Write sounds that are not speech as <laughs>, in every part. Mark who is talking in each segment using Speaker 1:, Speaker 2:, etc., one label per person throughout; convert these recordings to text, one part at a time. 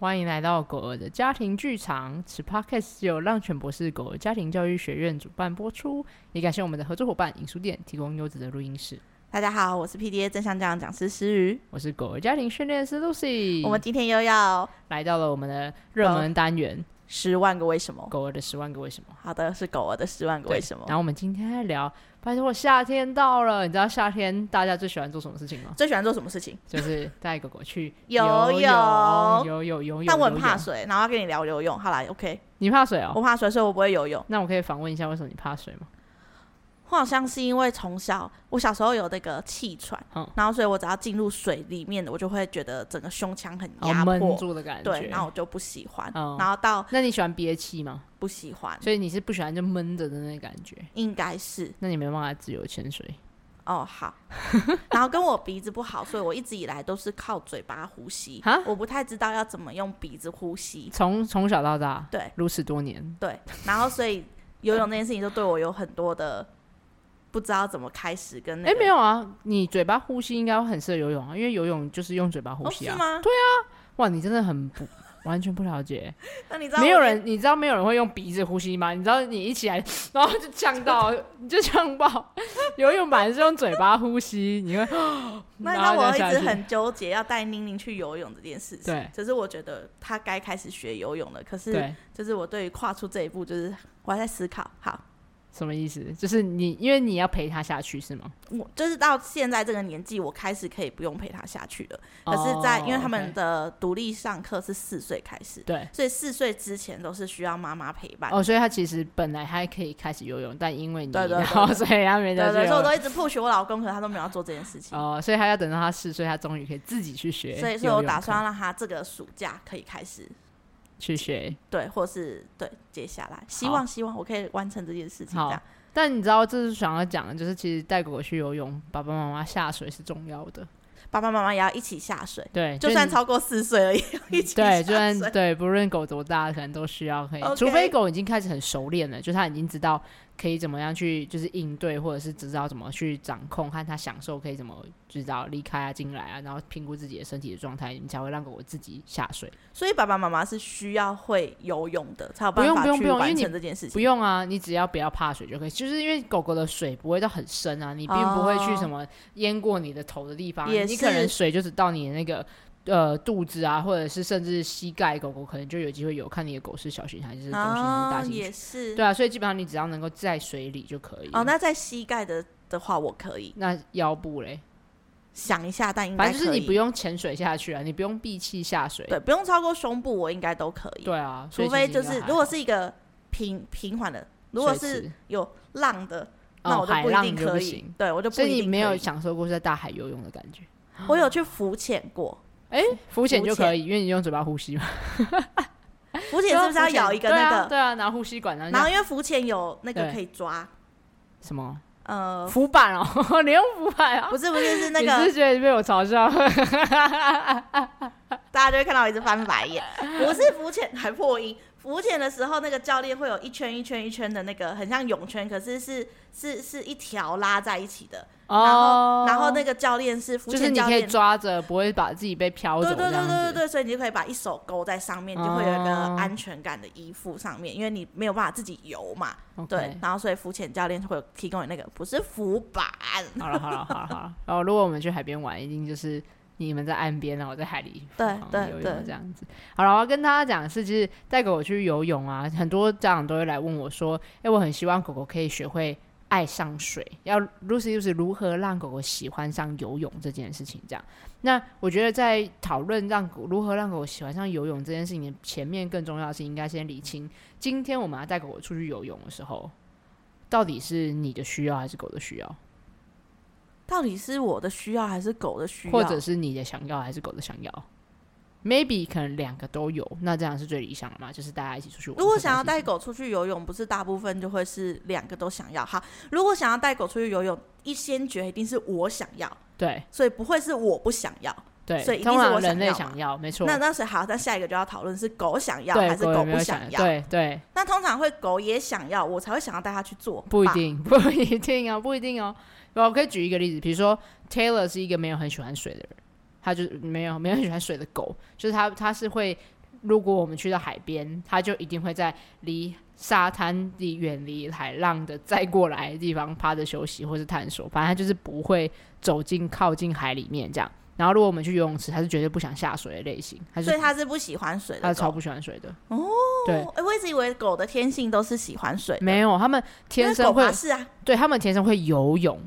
Speaker 1: 欢迎来到狗儿的家庭剧场。此 podcast 由浪犬博士狗儿家庭教育学院主办播出，也感谢我们的合作伙伴影书店提供优质的录音室。
Speaker 2: 大家好，我是 PDA 正向教养讲师诗瑜，
Speaker 1: 我是狗儿家庭训练师 Lucy。
Speaker 2: 我们今天又要
Speaker 1: 来到了我们的热门单元。
Speaker 2: 十万个为什么？
Speaker 1: 狗儿的十万个为什么？
Speaker 2: 好的，是狗儿的十万个为什么。
Speaker 1: 然后我们今天来聊，拜托，夏天到了，你知道夏天大家最喜欢做什么事情吗？
Speaker 2: 最喜欢做什么事情？
Speaker 1: 就是带狗狗去 <laughs>
Speaker 2: 游泳，
Speaker 1: 游泳，游泳。
Speaker 2: 但我很怕水，然后要跟你聊游泳。好啦，OK。
Speaker 1: 你怕水哦？
Speaker 2: 我怕水，所以我不会游泳。
Speaker 1: 那我可以访问一下，为什么你怕水吗？
Speaker 2: 我好像是因为从小，我小时候有那个气喘，嗯、然后所以我只要进入水里面，我就会觉得整个胸腔很压迫，
Speaker 1: 闷住的感觉。
Speaker 2: 对，然后我就不喜欢。
Speaker 1: 嗯、
Speaker 2: 然后到
Speaker 1: 那你喜欢憋气吗？
Speaker 2: 不喜欢。
Speaker 1: 所以你是不喜欢就闷着的那个感觉？
Speaker 2: 应该是。
Speaker 1: 那你没办法自由潜水。
Speaker 2: 哦，好。<laughs> 然后跟我鼻子不好，所以我一直以来都是靠嘴巴呼吸。哈我不太知道要怎么用鼻子呼吸。
Speaker 1: 从从小到大，
Speaker 2: 对，
Speaker 1: 如此多年，
Speaker 2: 对。然后所以游泳这件事情就对我有很多的。不知道怎么开始跟那个？哎、
Speaker 1: 欸，没有啊，你嘴巴呼吸应该会很适合游泳啊，因为游泳就是用嘴巴呼吸啊。
Speaker 2: 哦、是吗？
Speaker 1: 对啊，哇，你真的很不 <laughs> 完全不了解。
Speaker 2: 那你知道
Speaker 1: 没有人，你知道没有人会用鼻子呼吸吗？你知道你一起来，然后就呛到，<laughs> 你就呛爆。游泳本来是用嘴巴呼吸，你会。<gasps>
Speaker 2: 那那我一直很纠结要带宁宁去游泳这件事情。
Speaker 1: 对，
Speaker 2: 只是我觉得他该开始学游泳了。可是，就是我对于跨出这一步，就是我还在思考。好。
Speaker 1: 什么意思？就是你，因为你要陪他下去是吗？
Speaker 2: 我就是到现在这个年纪，我开始可以不用陪他下去了。可是，在因为他们的独立上课是四岁开始，
Speaker 1: 对，
Speaker 2: 所以四岁之前都是需要妈妈陪伴。
Speaker 1: 哦，所以他其实本来还可以开始游泳，但因为你，
Speaker 2: 对对，
Speaker 1: 然后所以他没得。
Speaker 2: 对对，所以我都一直 push 我老公，可是他都没有要做这件事情。
Speaker 1: 哦，所以他要等到他四岁，他终于可以自己去学。
Speaker 2: 所以，所以我打算让他这个暑假可以开始。
Speaker 1: 去学
Speaker 2: 对，或是对，接下来希望希望我可以完成这件事情。这样，
Speaker 1: 但你知道，这是想要讲的，就是其实带狗狗去游泳，爸爸妈妈下水是重要的。
Speaker 2: 爸爸妈妈也要一起下水，
Speaker 1: 对，
Speaker 2: 就算超过四岁了也要一起下水。
Speaker 1: 对，就算对，不论狗多大，可能都需要可以，Okay 除非狗已经开始很熟练了，就它已经知道。可以怎么样去就是应对，或者是知道怎么去掌控，看他享受可以怎么知道离开啊、进来啊，然后评估自己的身体的状态，你才会让狗狗自己下水。
Speaker 2: 所以爸爸妈妈是需要会游泳的，才有办法去完成这件事情。
Speaker 1: 不用啊，你只要不要怕水就可以。就是因为狗狗的水不会到很深啊，你并不会去什么淹过你的头的地方，哦、你可能水就是到你的那个。呃，肚子啊，或者是甚至膝盖，狗狗可能就有机会有。看你的狗是小型还是中型还是大型？
Speaker 2: 也是。
Speaker 1: 对啊，所以基本上你只要能够在水里就可以。
Speaker 2: 哦，那在膝盖的的话，我可以。
Speaker 1: 那腰部嘞？
Speaker 2: 想一下，但应该
Speaker 1: 反正就是你不用潜水下去啊，你不用闭气下水。
Speaker 2: 对，不用超过胸部，我应该都可以。
Speaker 1: 对啊，
Speaker 2: 除非就是如果是一个平平缓的，如果是有浪的，那我就不一定可以。对，我就不一定。所以你
Speaker 1: 没有享受过在大海游泳的感觉？
Speaker 2: 我有去浮潜过。
Speaker 1: 哎，浮潜就可以，因为你用嘴巴呼吸嘛。<laughs>
Speaker 2: 浮潜是不是要咬一个那个？
Speaker 1: 对啊，拿呼吸管。
Speaker 2: 然后因为浮潜有那个可以抓。
Speaker 1: 什么？
Speaker 2: 呃，
Speaker 1: 浮板哦，<laughs> 你用浮板啊？
Speaker 2: 不是不是，是那个。<laughs>
Speaker 1: 你是觉得被我嘲笑？
Speaker 2: 大家就会看到我一直翻白眼。我是浮潜还破音。浮潜的时候，那个教练会有一圈一圈一圈的那个，很像泳圈，可是是是是一条拉在一起的。然后，然后那个教练是浮潜教练，
Speaker 1: 就是你可以抓着，不会把自己被飘走。对
Speaker 2: 对对对对对，所以你就可以把一手勾在上面，你就会有一个安全感的衣服上面，因为你没有办法自己游嘛。对，然后所以浮潜教练会有提供你那个，不是浮板。
Speaker 1: 好了好了好了好了，然后如果我们去海边玩，一定就是你们在岸边，然后我在海里
Speaker 2: 对对对
Speaker 1: 这样子。好了，我要跟大家讲的是，就是带狗狗去游泳啊，很多家长都会来问我说，哎，我很希望狗狗可以学会。爱上水，要 Lucy 就是如何让狗狗喜欢上游泳这件事情。这样，那我觉得在讨论让狗如何让狗狗喜欢上游泳这件事情前面，更重要的是应该先理清，今天我们要带狗狗出去游泳的时候，到底是你的需要还是狗的需要？
Speaker 2: 到底是我的需要还是狗的需要？
Speaker 1: 或者是你的想要还是狗的想要？maybe 可能两个都有，那这样是最理想的嘛？就是大家一起出去玩。
Speaker 2: 如果想要带狗出去游泳，不是大部分就会是两个都想要。好，如果想要带狗出去游泳，一先决一定是我想要，
Speaker 1: 对，
Speaker 2: 所以不会是我不想要，
Speaker 1: 对，
Speaker 2: 所以一定是我
Speaker 1: 人类想要，没错。
Speaker 2: 那那所以好，那下一个就要讨论是狗想要还是狗不想要？
Speaker 1: 对对。
Speaker 2: 那通常会狗也想要，我才会想要带它去做。
Speaker 1: 不一定，<laughs> 不一定哦，不一定哦。我可以举一个例子，比如说 Taylor 是一个没有很喜欢水的人。他就没有没有很喜欢水的狗，就是他他是会如果我们去到海边，他就一定会在离沙滩地远离海浪的再过来的地方趴着休息或是探索，反正它就是不会走进靠近海里面这样。然后如果我们去游泳池，他是绝对不想下水的类型，他
Speaker 2: 所以他是不喜欢水的，
Speaker 1: 它是超不喜欢水的。
Speaker 2: 哦，
Speaker 1: 对，
Speaker 2: 哎，我一直以为狗的天性都是喜欢水，
Speaker 1: 没有，他们天生会
Speaker 2: 是啊，
Speaker 1: 对，它们天生会游泳，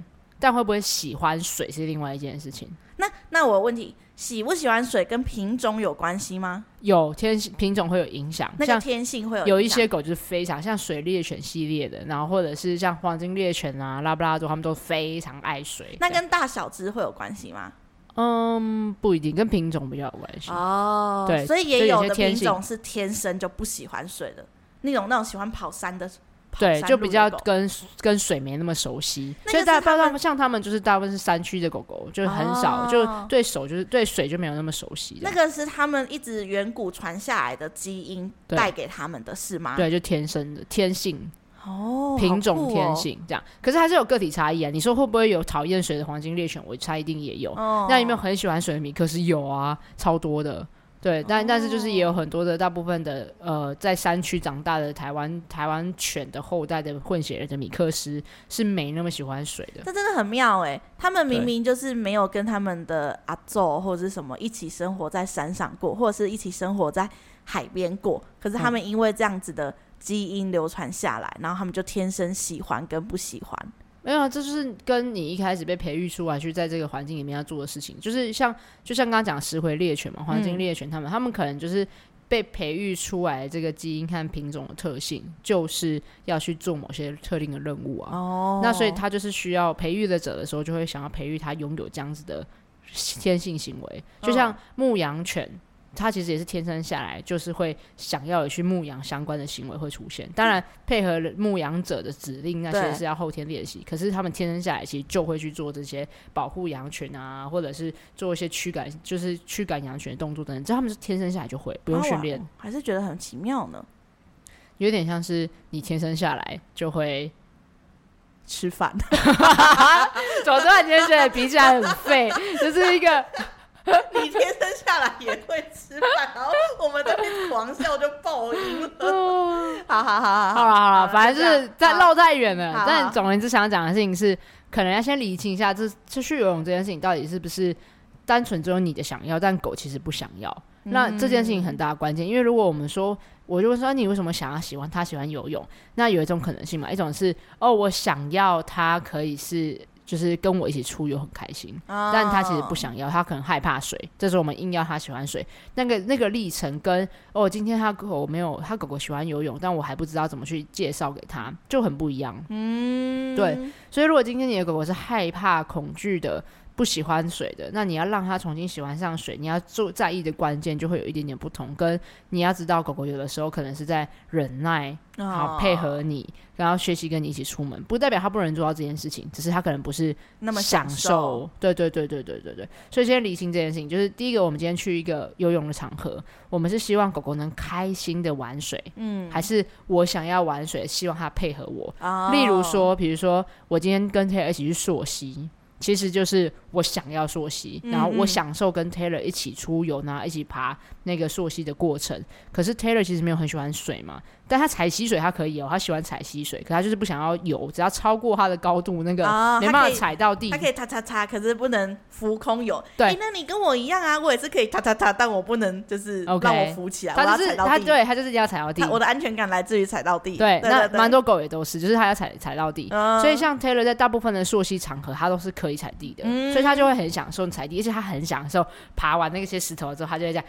Speaker 1: 但会不会喜欢水是另外一件事情。
Speaker 2: 那那我问题，喜不喜欢水跟品种有关系吗？
Speaker 1: 有天品种会有影响，
Speaker 2: 那个天性会有
Speaker 1: 有一些狗就是非常像水猎犬系列的，然后或者是像黄金猎犬啊、拉布拉多，他们都非常爱水。
Speaker 2: 那跟大小只会有关系吗？
Speaker 1: 嗯，不一定，跟品种比较有关系
Speaker 2: 哦。对，所以也有的品种是天生就不喜欢水的，那种那种喜欢跑山的。
Speaker 1: 对，就比较跟跟水没那么熟悉，所以大部分像他们就是大部分是山区的狗狗，就很少、哦、就对手就是对水就没有那么熟悉。
Speaker 2: 那个是他们一直远古传下来的基因带给他们的是吗？
Speaker 1: 对，就天生的天性哦，品种天性这样。哦、可是还是有个体差异啊。你说会不会有讨厌水的黄金猎犬？我猜一定也有。哦、那有没有很喜欢水的米克斯？有啊，超多的。对，但但是就是也有很多的大部分的呃，在山区长大的台湾台湾犬的后代的混血儿的米克斯是没那么喜欢水的。
Speaker 2: 这真的很妙哎、欸，他们明明就是没有跟他们的阿祖或者是什么一起生活在山上过，或者是一起生活在海边过，可是他们因为这样子的基因流传下来，然后他们就天生喜欢跟不喜欢。
Speaker 1: 没有，这就是跟你一开始被培育出来去在这个环境里面要做的事情，就是像就像刚刚讲石灰猎犬嘛，黄金猎犬他们，嗯、他们可能就是被培育出来这个基因和品种的特性，就是要去做某些特定的任务啊。哦，那所以他就是需要培育的者的时候，就会想要培育他拥有这样子的天性行为，就像牧羊犬。他其实也是天生下来就是会想要有去牧羊相关的行为会出现，当然配合牧羊者的指令那些是要后天练习。可是他们天生下来其实就会去做这些保护羊群啊，或者是做一些驱赶，就是驱赶羊群的动作等等。这他们是天生下来就会，不用训练。
Speaker 2: 还是觉得很奇妙呢，
Speaker 1: 有点像是你天生下来就会
Speaker 2: 吃饭。
Speaker 1: 总之，你今天觉得比起来很废，<laughs> 就是一个。<laughs>
Speaker 2: 你天生下来也会吃饭，然后我们这边狂笑就爆音了。<laughs> 好好好好
Speaker 1: 好了好了，反正就是在绕太远了。但总而言之，想讲的事情是，可能要先理清一下，这这去游泳这件事情到底是不是单纯只有你的想要，但狗其实不想要。嗯、那这件事情很大的关键，因为如果我们说，我就会说你为什么想要喜欢他喜欢游泳？那有一种可能性嘛，一种是哦，我想要他可以是。就是跟我一起出游很开心，oh. 但他其实不想要，他可能害怕水。这时候我们硬要他喜欢水，那个那个历程跟哦，今天他狗没有，他狗狗喜欢游泳，但我还不知道怎么去介绍给他，就很不一样。嗯，对。所以如果今天你的狗狗是害怕、恐惧的。不喜欢水的，那你要让他重新喜欢上水，你要做在意的关键就会有一点点不同。跟你要知道，狗狗有的时候可能是在忍耐，好配合你，然后学习跟你一起出门，不代表他不能做到这件事情，只是他可能不是那么享受。对对对对对对对。所以今天理清这件事情，就是第一个，我们今天去一个游泳的场合，我们是希望狗狗能开心的玩水，嗯，还是我想要玩水，希望它配合我。哦。例如说，比如说我今天跟 Taylor 一起去溯溪。其实就是我想要溯溪，然后我享受跟 Taylor 一起出游，然后一起爬那个溯溪的过程。可是 Taylor 其实没有很喜欢水嘛。但他踩溪水，他可以哦，他喜欢踩溪水，可他就是不想要游，只要超过他的高度，那个没办法踩到地。
Speaker 2: 他可以踏踏踏，可是不能浮空游。对、欸，那你跟我一样啊，我也是可以踏踏踏，但我不能就是让我浮起来。就是他，对他就是要踩到地。我的安全感来自于踩到地。
Speaker 1: 对，那蛮多狗也都是，就是他要踩踩到地。嗯、所以像 Taylor 在大部分的溯溪场合，他都是可以踩地的，嗯、所以他就会很享受踩地，而且他很享受爬完那些石头之后，他就会这样。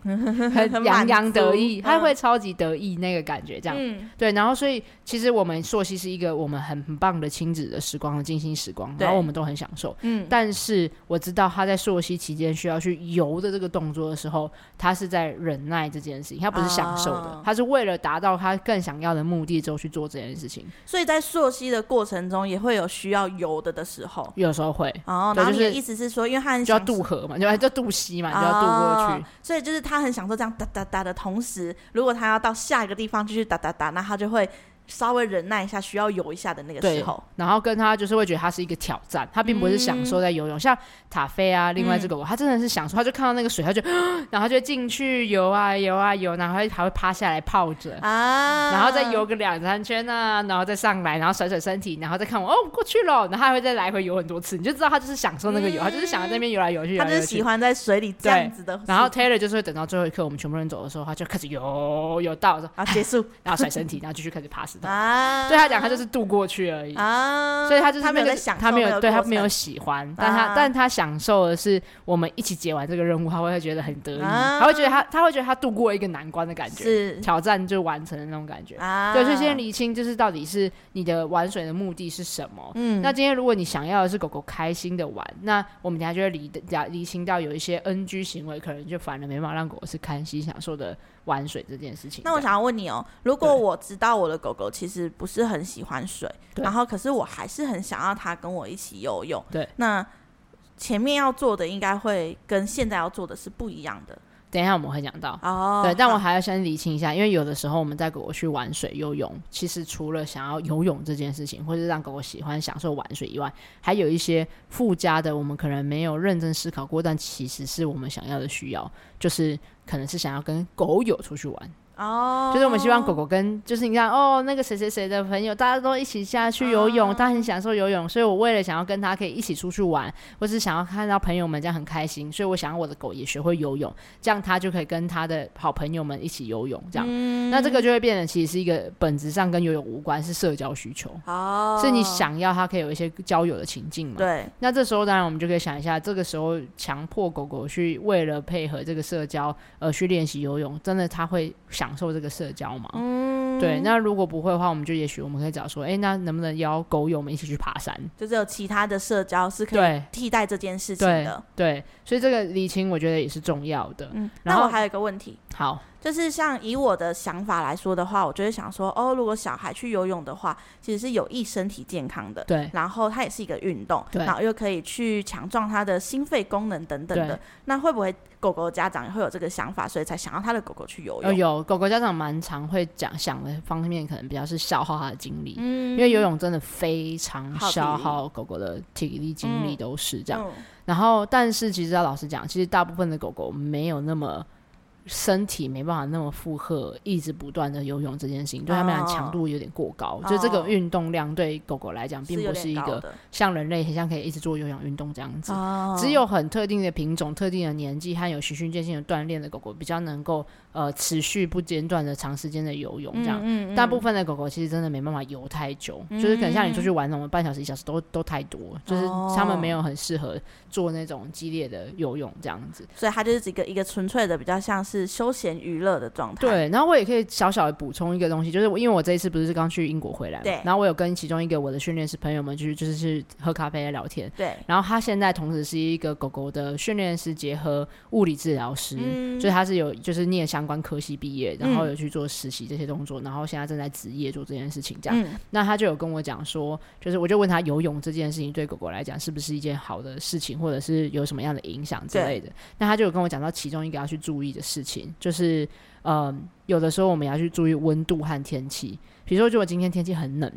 Speaker 1: <laughs> 很洋洋得意，他会超级得意那个感觉，这样、嗯、对。然后，所以其实我们朔溪是一个我们很很棒的亲子的时光和静心时光，然后我们都很享受。嗯，但是我知道他在朔溪期间需要去游的这个动作的时候，他是在忍耐这件事情，他不是享受的，哦、他是为了达到他更想要的目的之后去做这件事情。
Speaker 2: 所以在朔溪的过程中，也会有需要游的的时候，
Speaker 1: 有时候会。
Speaker 2: 哦，然后你的意思是说，因为他很
Speaker 1: 就要渡河嘛，就要就渡溪嘛，就要渡过去，
Speaker 2: 哦、所以就是。他很享受这样哒哒哒的同时，如果他要到下一个地方继续哒哒哒，那他就会稍微忍耐一下，需要游一下的那个时候。
Speaker 1: 然后跟他就是会觉得他是一个挑战，他并不是享受在游泳。嗯、像塔菲啊，另外这个我、嗯，他真的是享受，他就看到那个水，他就，<gasps> 然后他就进去游啊游啊游，然后还还会趴下来泡着啊，然后再游个两三圈啊，然后再上来，然后甩甩身体，然后再看我哦过去了，然后还会再来回游很多次，你就知道他就是享受那个游，嗯、他就是想在那边游来游去，
Speaker 2: 他就是喜欢在水里这样子的。
Speaker 1: 然后 Taylor 就是会等到最后一刻，我们全部人走的时候，他就开始游游到，然后结束，<laughs> 然后甩身体，然后继续开始爬石头。啊，对他讲，他就是度过去而已啊，所以他就是、那个、他没有在享受，他没有对他没有喜欢，但他、啊、但他享受的是我们一起解完这个任务，他会觉得很得意，啊、他会觉得他他会觉得他度过一个难关的感觉，是挑战就完成的那种感觉啊。对，所以先厘清就是到底是你的玩水的目的是什么。嗯，那今天如果你想要的是狗狗开心的玩，那我们等下就会厘厘清到有一些 NG 行为，可能就反而没办法让狗狗是开心享受的。玩水这件事情，
Speaker 2: 那我想要问你哦，如果我知道我的狗狗其实不是很喜欢水，然后可是我还是很想要它跟我一起游泳，对，那前面要做的应该会跟现在要做的是不一样的。
Speaker 1: 等一下我们会讲到哦，对，但我还要先理清一下，因为有的时候我们带狗狗去玩水游泳，其实除了想要游泳这件事情，或是让狗狗喜欢享受玩水以外，还有一些附加的，我们可能没有认真思考过，但其实是我们想要的需要，就是可能是想要跟狗友出去玩。哦、oh，就是我们希望狗狗跟，就是你看哦，那个谁谁谁的朋友，大家都一起下去游泳，他、oh. 很享受游泳，所以我为了想要跟他可以一起出去玩，或是想要看到朋友们这样很开心，所以我想要我的狗也学会游泳，这样他就可以跟他的好朋友们一起游泳，这样，mm. 那这个就会变得其实是一个本质上跟游泳无关，是社交需求，哦、oh.，是你想要他可以有一些交友的情境嘛？对，那这时候当然我们就可以想一下，这个时候强迫狗狗去为了配合这个社交而去练习游泳，真的他会享受这个社交嘛？嗯，对。那如果不会的话，我们就也许我们可以找说，哎、欸，那能不能邀狗友们一起去爬山？
Speaker 2: 就是有其他的社交是可以替代这件事情的。
Speaker 1: 对，对，所以这个理清我觉得也是重要的。嗯，
Speaker 2: 然后我还有一个问题，
Speaker 1: 好。
Speaker 2: 就是像以我的想法来说的话，我就会想说，哦，如果小孩去游泳的话，其实是有益身体健康的，对。然后它也是一个运动，对。然后又可以去强壮他的心肺功能等等的。那会不会狗狗家长也会有这个想法，所以才想要他的狗狗去游泳？
Speaker 1: 有狗狗家长蛮常会讲想的方面，可能比较是消耗他的精力，嗯，因为游泳真的非常消耗狗狗的体力精力，都是这样。嗯。然后，但是其实要老实讲，其实大部分的狗狗没有那么。身体没办法那么负荷，一直不断的游泳这件事情，对他们俩强度有点过高。Oh. 就这个运动量对狗狗来讲，并不是一个像人类很像可以一直做有氧运动这样子。Oh. 只有很特定的品种、特定的年纪和有循序渐进的锻炼的狗狗，比较能够呃持续不间断的长时间的游泳这样。嗯嗯嗯。大部分的狗狗其实真的没办法游太久，就是可能像你出去玩那种半小时、一小时都都太多，就是他们没有很适合做那种激烈的游泳这样子。
Speaker 2: 所以它就是一个一个纯粹的，比较像是。休闲娱乐的状态。
Speaker 1: 对，然后我也可以小小的补充一个东西，就是因为我这一次不是刚去英国回来嘛，对。然后我有跟其中一个我的训练师朋友们，就是就是去喝咖啡聊天。对。然后他现在同时是一个狗狗的训练师，结合物理治疗师，嗯，所以他是有就是念相关科系毕业，然后有去做实习这些动作，然后现在正在职业做这件事情。这样，嗯，那他就有跟我讲说，就是我就问他游泳这件事情对狗狗来讲是不是一件好的事情，或者是有什么样的影响之类的。那他就有跟我讲到其中一个要去注意的事情。就是，呃，有的时候我们要去注意温度和天气。比如说，如果今天天气很冷，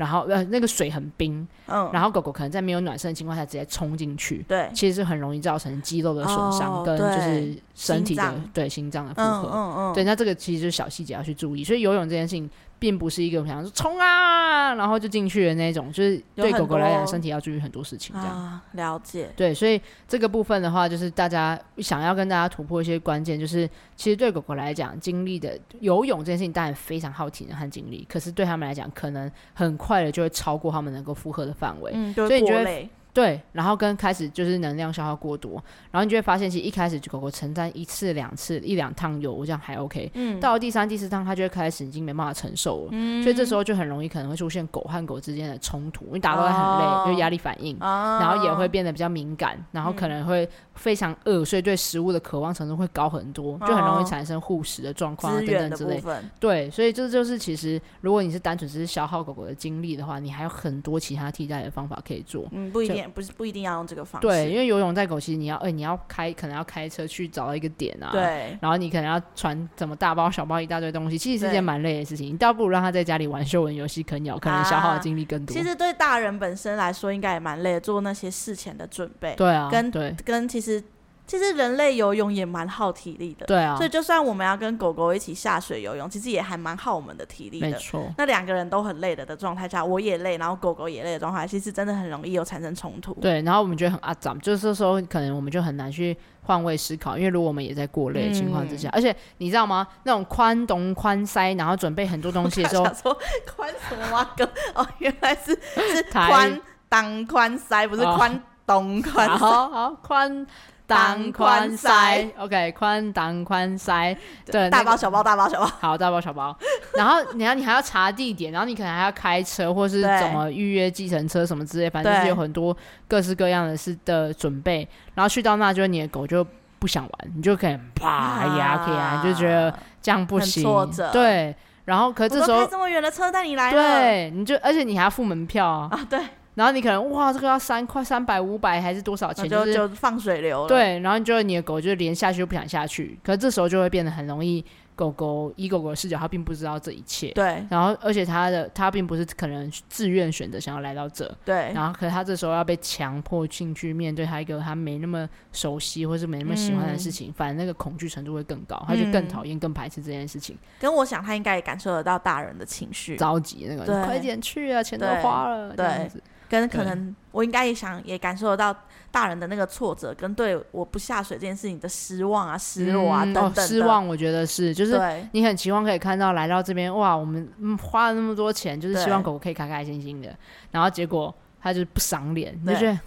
Speaker 1: 然后呃那个水很冰，嗯，然后狗狗可能在没有暖身的情况下直接冲进去，对，其实是很容易造成肌肉的损伤跟就是身体的心对心脏的负荷，嗯嗯嗯，对，那这个其实就是小细节要去注意。所以游泳这件事情。并不是一个想说冲啊，然后就进去的那种，就是对狗狗来讲，身体要注意很多事情这样。
Speaker 2: 啊，了解。
Speaker 1: 对，所以这个部分的话，就是大家想要跟大家突破一些关键，就是其实对狗狗来讲，经历的游泳这件事情当然非常耗体能和精力，可是对他们来讲，可能很快的就会超过他们能够负荷的范围。嗯，所以你觉得？对，然后跟开始就是能量消耗过多，然后你就会发现，其实一开始狗狗承担一次、两次、一两趟游，这样还 OK。嗯。到了第三、第四趟，它就会开始已经没办法承受了。嗯。所以这时候就很容易可能会出现狗和狗之间的冲突，因为打到会很累，哦、因为压力反应、哦，然后也会变得比较敏感，然后可能会非常饿，所以对食物的渴望程度会高很多，就很容易产生护食的状况、啊、等等之类。对，所以这就是其实，如果你是单纯只是消耗狗狗的精力的话，你还有很多其他替代的方法可以做。嗯，不一定
Speaker 2: 也不是不一定要用这个方
Speaker 1: 式。对，因为游泳在狗其实你要，哎、欸，你要开可能要开车去找到一个点啊。
Speaker 2: 对。
Speaker 1: 然后你可能要传怎么大包小包一大堆东西，其实是件蛮累的事情。你倒不如让他在家里玩秀文游戏啃咬，可能消耗的精力更多。
Speaker 2: 啊、其实对大人本身来说，应该也蛮累的，做那些事前的准备。
Speaker 1: 对啊。
Speaker 2: 跟
Speaker 1: 对
Speaker 2: 跟其实。其实人类游泳也蛮耗体力的，
Speaker 1: 对啊，
Speaker 2: 所以就算我们要跟狗狗一起下水游泳，其实也还蛮耗我们的体力的。
Speaker 1: 没错，那
Speaker 2: 两个人都很累的的状态下，我也累，然后狗狗也累的状态，其实真的很容易有产生冲突。
Speaker 1: 对，然后我们觉得很阿杂，就是这时候可能我们就很难去换位思考，因为如果我们也在过累的情况之下，嗯、而且你知道吗？那种宽东宽塞，然后准备很多东西的时候，<laughs>
Speaker 2: 说宽什么吗？哥哦，原来是 <laughs> 是宽当宽塞，不是宽东 <laughs> 宽塞。
Speaker 1: 好好宽。当宽塞，OK，宽当宽塞，对，
Speaker 2: 大包小包，大包小包，
Speaker 1: 好，大包小包。<laughs> 然后你要，你还要查地点，然后你可能还要开车，或是怎么预约计程车什么之类，反正就是有很多各式各样的事的准备。然后去到那，就你的狗就不想玩，你就可以啪呀，可以啊，就觉得这样不行，对。然后可是这时候
Speaker 2: 开这么远的车带你来，
Speaker 1: 对，你就而且你还要付门票啊，
Speaker 2: 啊，对。
Speaker 1: 然后你可能哇，这个要三块三百五百还是多少钱？
Speaker 2: 就就放水流了。
Speaker 1: 对，然后你就你的狗就连下去就不想下去，可是这时候就会变得很容易，狗狗以狗狗的视角，它并不知道这一切。
Speaker 2: 对。
Speaker 1: 然后而且它的它并不是可能自愿选择想要来到这。
Speaker 2: 对。
Speaker 1: 然后可是它这时候要被强迫进去面对它一个它没那么熟悉或是没那么喜欢的事情，嗯、反正那个恐惧程度会更高，它就更讨厌、更排斥这件事情。
Speaker 2: 跟我想，它应该也感受得到大人的情绪，
Speaker 1: 着急那个，快点去啊，钱都花了，
Speaker 2: 对
Speaker 1: 这样子。
Speaker 2: 跟可能我应该也想也感受得到大人的那个挫折，跟对我不下水这件事情的失望啊、失落啊等等、
Speaker 1: 失望，我觉得是，就是你很期望可以看到来到这边哇，我们花了那么多钱，就是希望狗狗可以开开心心的，然后结果它就是不赏脸，你就觉得。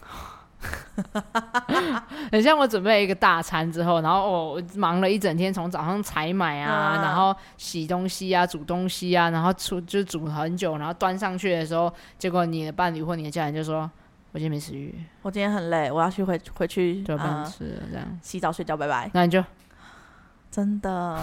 Speaker 1: <laughs> 很像我准备一个大餐之后，然后我忙了一整天，从早上采买啊，啊，然后洗东西啊，煮东西啊，然后出就煮很久，然后端上去的时候，结果你的伴侣或你的家人就说：“我今天没食欲，
Speaker 2: 我今天很累，我要去回回去
Speaker 1: 就不能吃了。”这样
Speaker 2: 洗澡睡觉，拜拜。
Speaker 1: 那你就
Speaker 2: 真的。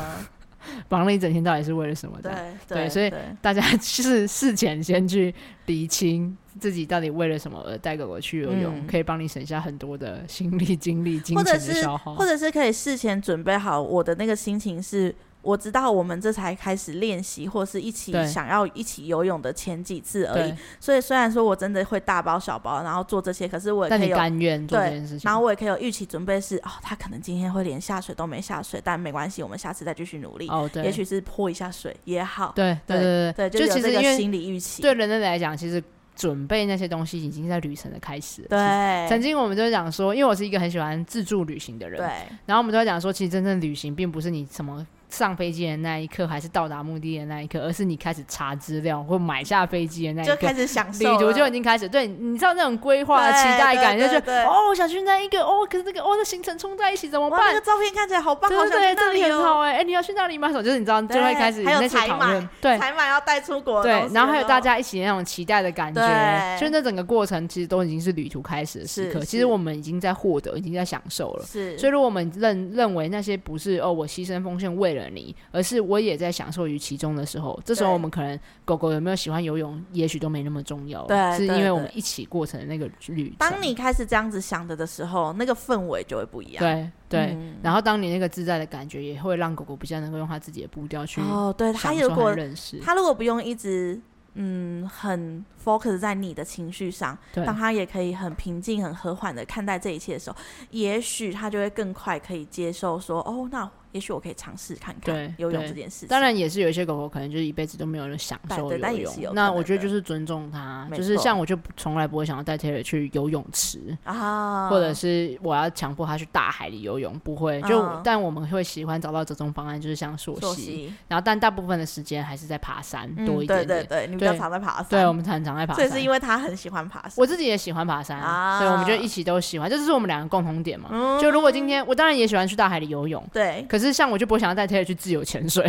Speaker 1: 忙了一整天，到底是为了什么？
Speaker 2: 对
Speaker 1: 对，对，所以大家 <laughs> 是事前先去理清自己到底为了什么而带狗狗去游泳，嗯、可以帮你省下很多的心力、精力、金钱的消耗，
Speaker 2: 或者是可以事前准备好我的那个心情是。我知道我们这才开始练习，或是一起想要一起游泳的前几次而已。所以虽然说我真的会大包小包，然后做这些，可是我也可以有
Speaker 1: 甘愿做这件事情。
Speaker 2: 然后我也可以有预期准备是，哦，他可能今天会连下水都没下水，但没关系，我们下次再继续努力。哦，对，也许是泼一下水也好。
Speaker 1: 对对对对，
Speaker 2: 对，就其实这个心理预期，
Speaker 1: 对人类来讲，其实准备那些东西已经在旅程的开始了。
Speaker 2: 对，
Speaker 1: 曾经我们就讲说，因为我是一个很喜欢自助旅行的人，
Speaker 2: 对，
Speaker 1: 然后我们都在讲说，其实真正旅行并不是你什么。上飞机的那一刻，还是到达目的地的那一刻，而是你开始查资料或买下飞机的那一刻，
Speaker 2: 就开始享受
Speaker 1: 旅途就已经开始。对，你知道那种规划的期待感，就觉得哦，我想去那一个哦，可是这个哦，这行程冲在一起怎么办？
Speaker 2: 那个照片看起来好棒，
Speaker 1: 对对对，这里很好哎，哎，你要去那里买手？就是你知道，就会开始那些讨论，
Speaker 2: 对，采买要带出国，
Speaker 1: 对，然后还有大家一起那种期待的感觉，就那整个过程其实都已经是旅途开始的时刻。其实我们已经在获得，已经在享受了。是，所以如果我们认认为那些不是哦，我牺牲奉献为了你，而是我也在享受于其中的时候，这时候我们可能狗狗有没有喜欢游泳，也许都没那么重要。对，是因为我们一起过程的那个旅程。
Speaker 2: 当你开始这样子想着的时候，那个氛围就会不一样。
Speaker 1: 对对、嗯，然后当你那个自在的感觉，也会让狗狗比较能够用它自己的步调去
Speaker 2: 哦，对，它如果认识，它如果不用一直嗯很 focus 在你的情绪上，当他也可以很平静、很和缓的看待这一切的时候，也许他就会更快可以接受说，哦，那。也许我可以尝试看看游泳这件事情。
Speaker 1: 当然也是有一些狗狗可能就是一辈子都没有人享受游泳。那我觉得就是尊重它，就是像我就从来不会想要带 Taylor 去游泳池啊，或者是我要强迫他去大海里游泳，不会。就但我们会喜欢找到这种方案，就是像溯溪。然后但大部分的时间还是在爬山多一点点。
Speaker 2: 对对对，你比较常在爬山。
Speaker 1: 对，我们常常在爬山。
Speaker 2: 所以是因为他很喜欢爬山。
Speaker 1: 我自己也喜欢爬山，啊所以我们就一起都喜欢，这就是我们两个共同点嘛。就如果今天我当然也喜欢去大海里游泳，对。可是像我就不会想要。带 Taylor 去自由潜水，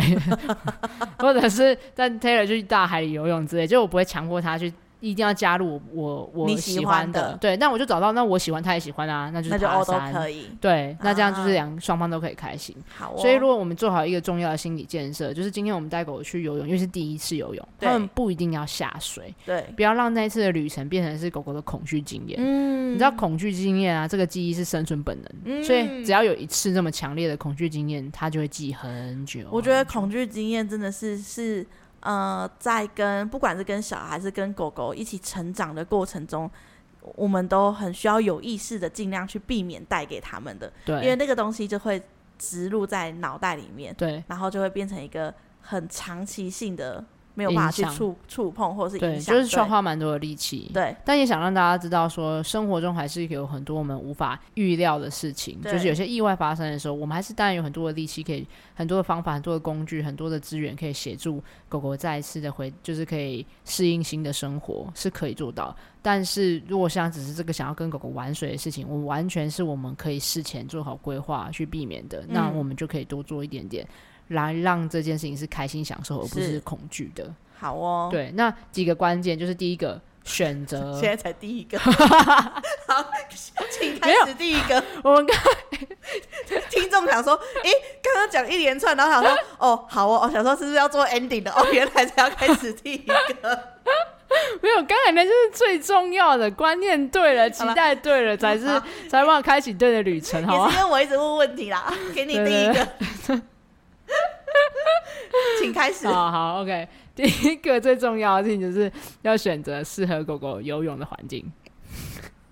Speaker 1: <laughs> 或者是带 Taylor 去大海里游泳之类，就我不会强迫他去一定要加入我我
Speaker 2: 你
Speaker 1: 喜
Speaker 2: 欢
Speaker 1: 的，对，那我就找到那我喜欢他也喜欢啊，那就是爬山
Speaker 2: 都可以，
Speaker 1: 对，那这样就是两双方都可以开心。
Speaker 2: 好，
Speaker 1: 所以如果我们做好一个重要的心理建设，就是今天我们带狗去游泳，因为是第一次游泳，他们不一定要下水，
Speaker 2: 对，
Speaker 1: 不要让那一次的旅程变成是狗狗的恐惧经验。嗯，你知道恐惧经验啊，这个记忆是生存本能，所以只要有一次这么强烈的恐惧经验，它就会记很久。
Speaker 2: 我觉得恐惧经验真的是是。呃，在跟不管是跟小孩还是跟狗狗一起成长的过程中，我们都很需要有意识的尽量去避免带给他们的，
Speaker 1: 对，
Speaker 2: 因为那个东西就会植入在脑袋里面，
Speaker 1: 对，
Speaker 2: 然后就会变成一个很长期性的。没有办法去触触碰或者是影响，
Speaker 1: 对，就是需要花蛮多的力气。
Speaker 2: 对，
Speaker 1: 但也想让大家知道说，生活中还是有很多我们无法预料的事情，就是有些意外发生的时候，我们还是当然有很多的力气，可以很多的方法、很多的工具、很多的资源，可以协助狗狗再一次的回，就是可以适应新的生活，是可以做到。但是如果像只是这个想要跟狗狗玩水的事情，我们完全是我们可以事前做好规划去避免的，嗯，那我们就可以多做一点点。来让这件事情是开心享受，而不是恐惧的。
Speaker 2: 好哦，
Speaker 1: 对，那几个关键就是第一个选择。
Speaker 2: 现在才第一个，<laughs> 好，请开始第一个。
Speaker 1: 我们刚 <laughs>
Speaker 2: 听众想说，哎，刚刚讲一连串，然后想说，<laughs> 哦，好哦，我想说是不是要做 ending 的？哦，原来才要开始第一个。
Speaker 1: 没有，刚才那就是最重要的观念对了，期待对了，才是才帮我开启对的旅程。好，
Speaker 2: 也是因为我一直问问题啦，给你第一个。<laughs> 请开始。
Speaker 1: 好好，OK。第一个最重要的事情就是要选择适合狗狗游泳的环境。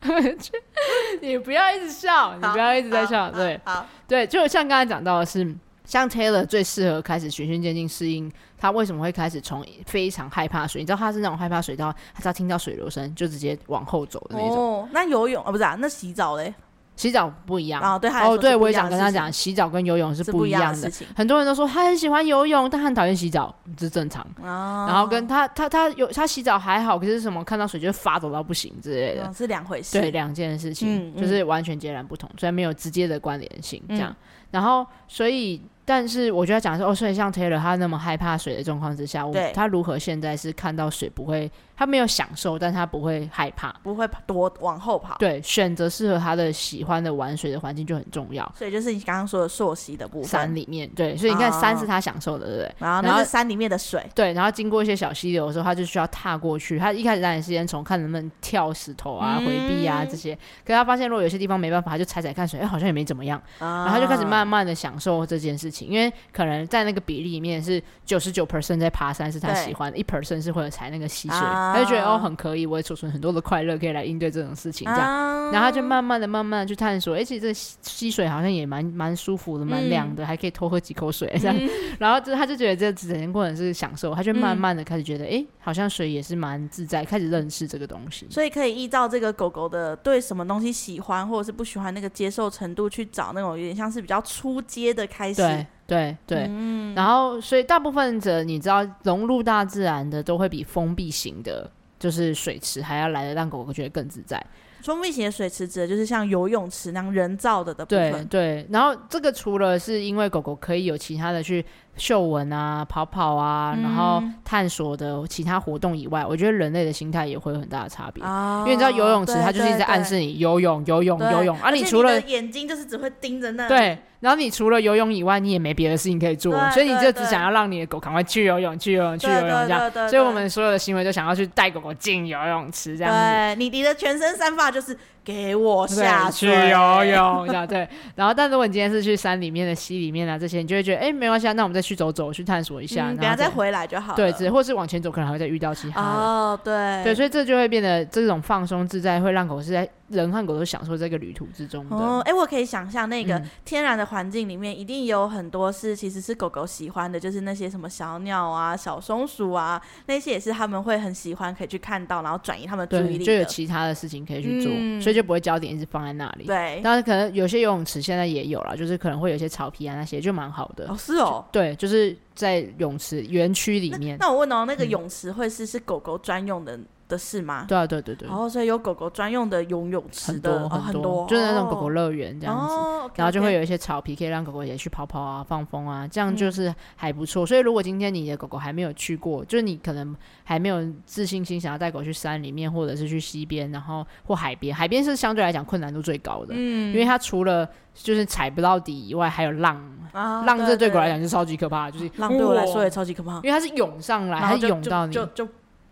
Speaker 1: <laughs> 你不要一直笑，你不要一直在笑。对，
Speaker 2: 好，
Speaker 1: 对，就像刚才讲到的是，像 Taylor 最适合开始循序渐进适应。他为什么会开始从非常害怕水？你知道他是那种害怕水到他只要听到水流声就直接往后走的那种。
Speaker 2: 哦，那游泳啊，哦、不是啊？那洗澡嘞？
Speaker 1: 洗澡不一样
Speaker 2: 哦，对，
Speaker 1: 哦，对，我也想跟他讲，洗澡跟游泳是不一样的。很多人都说他很喜欢游泳，但很讨厌洗澡，这是正常。哦、然后跟他他他有他洗澡还好，可是什么看到水就发抖到不行之类的，
Speaker 2: 哦、是两回事。
Speaker 1: 对，两件事情、嗯、就是完全截然不同，虽然没有直接的关联性，这样。
Speaker 2: 嗯、
Speaker 1: 然后所以。但是我觉得讲说哦，所以像 Taylor 他那么害怕水的状况之下，对，他如何现在是看到水不会，他没有享受，但他不会害怕，
Speaker 2: 不会多往后跑。
Speaker 1: 对，选择适合他的喜欢的玩水的环境就很重要。
Speaker 2: 所以就是你刚刚说的溯溪的部分，
Speaker 1: 山里面对，所以你看山是他享受的，对不对？
Speaker 2: 然后那是山里面的水，
Speaker 1: 对，然后经过一些小溪流的时候，他就需要踏过去。他一开始当然是先从看能不能跳石头啊、回避啊这些，可是他发现如果有些地方没办法，他就踩踩看水，哎，好像也没怎么样，然后他就开始慢慢的享受这件事情，因为可能。在那个比例里面是九十九 percent 在爬山是他喜欢的，一 percent 是会踩那个溪水，啊、他就觉得哦很可以，我也储存很多的快乐可以来应对这种事情，这样，啊、然后他就慢慢的、慢慢的去探索，而且这溪水好像也蛮蛮舒服的，蛮凉的，嗯、还可以多喝几口水这样，嗯、<laughs> 然后就他就觉得这整件过程是享受，他就慢慢的开始觉得，哎、嗯，好像水也是蛮自在，开始认识这个东西，
Speaker 2: 所以可以依照这个狗狗的对什么东西喜欢或者是不喜欢那个接受程度去找那种有点像是比较初阶的开始。
Speaker 1: 对对，嗯、然后所以大部分者你知道融入大自然的都会比封闭型的，就是水池还要来的让狗狗觉得更自在。
Speaker 2: 封闭型的水池指的就是像游泳池那样人造的的部分。
Speaker 1: 对对，然后这个除了是因为狗狗可以有其他的去嗅闻啊、跑跑啊，嗯、然后探索的其他活动以外，我觉得人类的心态也会有很大的差别。哦、因为你知道游泳池它就是一直在暗示你游泳、游泳、游泳，而、啊、你除了
Speaker 2: 你眼睛就是只会盯着那
Speaker 1: 对。然后你除了游泳以外，你也没别的事情可以做，所以你就只想要让你的狗赶快去游泳，去游泳，去游泳这样。所以我们所有的行为都想要去带狗狗进游泳池这样子。
Speaker 2: 对，你你的全身散发就是给我下
Speaker 1: 去游泳这样对。<laughs> 然后，但如果你今天是去山里面的溪里面啊这些，你就会觉得哎没关系啊，那我们再去走走，去探索一下，
Speaker 2: 等下再回来就好。
Speaker 1: 对，只或是往前走，可能还会再遇到其他。
Speaker 2: 哦，对。
Speaker 1: 对，所以这就会变得这种放松自在，会让狗是在。人和狗都享受这个旅途之中的。
Speaker 2: 哦，哎，我可以想象那个天然的环境里面，一定有很多是其实是狗狗喜欢的，就是那些什么小鸟啊、小松鼠啊，那些也是他们会很喜欢，可以去看到，然后转移他们注意力，
Speaker 1: 就有其他的事情可以去做，嗯、所以就不会焦点一直放在那里。
Speaker 2: 对，
Speaker 1: 但是可能有些游泳池现在也有了，就是可能会有些草皮啊那些，就蛮好的。
Speaker 2: 哦，是哦，
Speaker 1: 对，就是在泳池园区里面。
Speaker 2: 那，那我问哦，那个泳池会是、嗯、是狗狗专用的？的事吗？
Speaker 1: 对啊，对对对。
Speaker 2: 然后所以有狗狗专用的游泳池的
Speaker 1: 很多，
Speaker 2: 很多，
Speaker 1: 就是那种狗狗乐园这样子。然后就会有一些草皮可以让狗狗也去跑跑啊、放风啊，这样就是还不错。所以如果今天你的狗狗还没有去过，就是你可能还没有自信心想要带狗去山里面，或者是去溪边，然后或海边，海边是相对来讲困难度最高的，嗯，因为它除了就是踩不到底以外，还有浪，浪这对狗来讲是超级可怕，就是
Speaker 2: 浪对我来说也超级可怕，因
Speaker 1: 为它是涌上来，它涌到你
Speaker 2: 就就